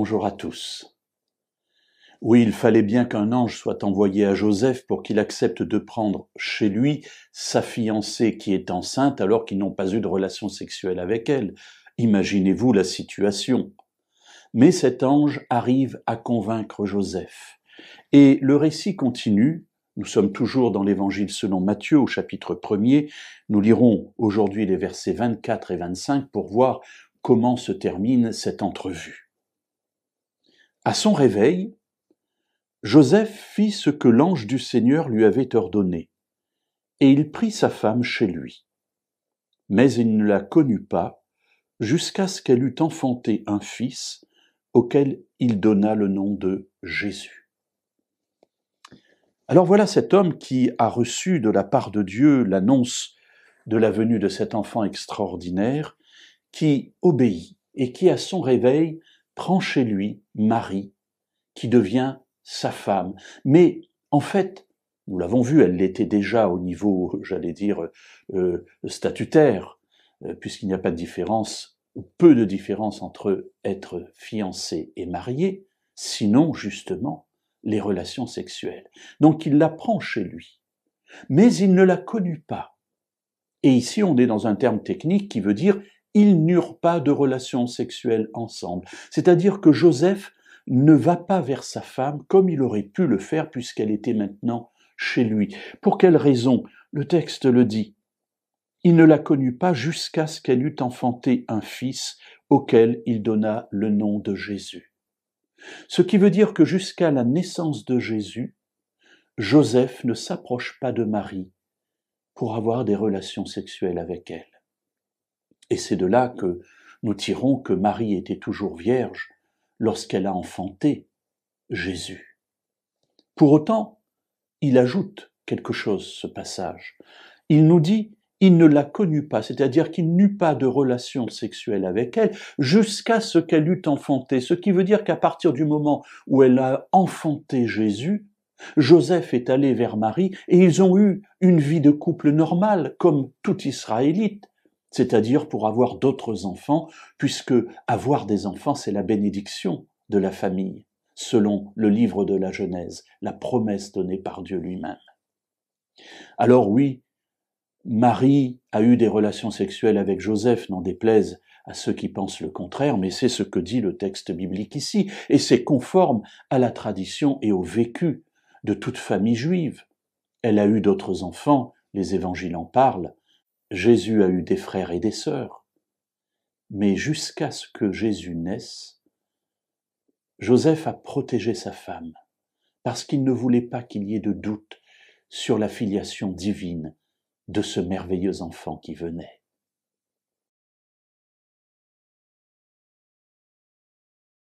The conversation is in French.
Bonjour à tous. Oui, il fallait bien qu'un ange soit envoyé à Joseph pour qu'il accepte de prendre chez lui sa fiancée qui est enceinte alors qu'ils n'ont pas eu de relation sexuelle avec elle. Imaginez-vous la situation. Mais cet ange arrive à convaincre Joseph. Et le récit continue. Nous sommes toujours dans l'évangile selon Matthieu au chapitre 1er. Nous lirons aujourd'hui les versets 24 et 25 pour voir comment se termine cette entrevue. À son réveil, Joseph fit ce que l'ange du Seigneur lui avait ordonné, et il prit sa femme chez lui. Mais il ne la connut pas jusqu'à ce qu'elle eût enfanté un fils auquel il donna le nom de Jésus. Alors voilà cet homme qui a reçu de la part de Dieu l'annonce de la venue de cet enfant extraordinaire, qui obéit et qui à son réveil prend chez lui Marie, qui devient sa femme. Mais en fait, nous l'avons vu, elle l'était déjà au niveau, j'allais dire, euh, statutaire, euh, puisqu'il n'y a pas de différence, ou peu de différence entre être fiancé et marié, sinon justement les relations sexuelles. Donc il la prend chez lui. Mais il ne la connut pas. Et ici on est dans un terme technique qui veut dire ils n'eurent pas de relations sexuelles ensemble. C'est-à-dire que Joseph ne va pas vers sa femme comme il aurait pu le faire puisqu'elle était maintenant chez lui. Pour quelle raison? Le texte le dit. Il ne la connut pas jusqu'à ce qu'elle eût enfanté un fils auquel il donna le nom de Jésus. Ce qui veut dire que jusqu'à la naissance de Jésus, Joseph ne s'approche pas de Marie pour avoir des relations sexuelles avec elle. Et c'est de là que nous tirons que Marie était toujours vierge lorsqu'elle a enfanté Jésus. Pour autant, il ajoute quelque chose, ce passage. Il nous dit, il ne la connut pas, c'est-à-dire qu'il n'eut pas de relation sexuelle avec elle jusqu'à ce qu'elle eût enfanté, ce qui veut dire qu'à partir du moment où elle a enfanté Jésus, Joseph est allé vers Marie et ils ont eu une vie de couple normale, comme tout Israélite c'est-à-dire pour avoir d'autres enfants, puisque avoir des enfants, c'est la bénédiction de la famille, selon le livre de la Genèse, la promesse donnée par Dieu lui-même. Alors oui, Marie a eu des relations sexuelles avec Joseph, n'en déplaise à ceux qui pensent le contraire, mais c'est ce que dit le texte biblique ici, et c'est conforme à la tradition et au vécu de toute famille juive. Elle a eu d'autres enfants, les évangiles en parlent, Jésus a eu des frères et des sœurs, mais jusqu'à ce que Jésus naisse, Joseph a protégé sa femme, parce qu'il ne voulait pas qu'il y ait de doute sur la filiation divine de ce merveilleux enfant qui venait.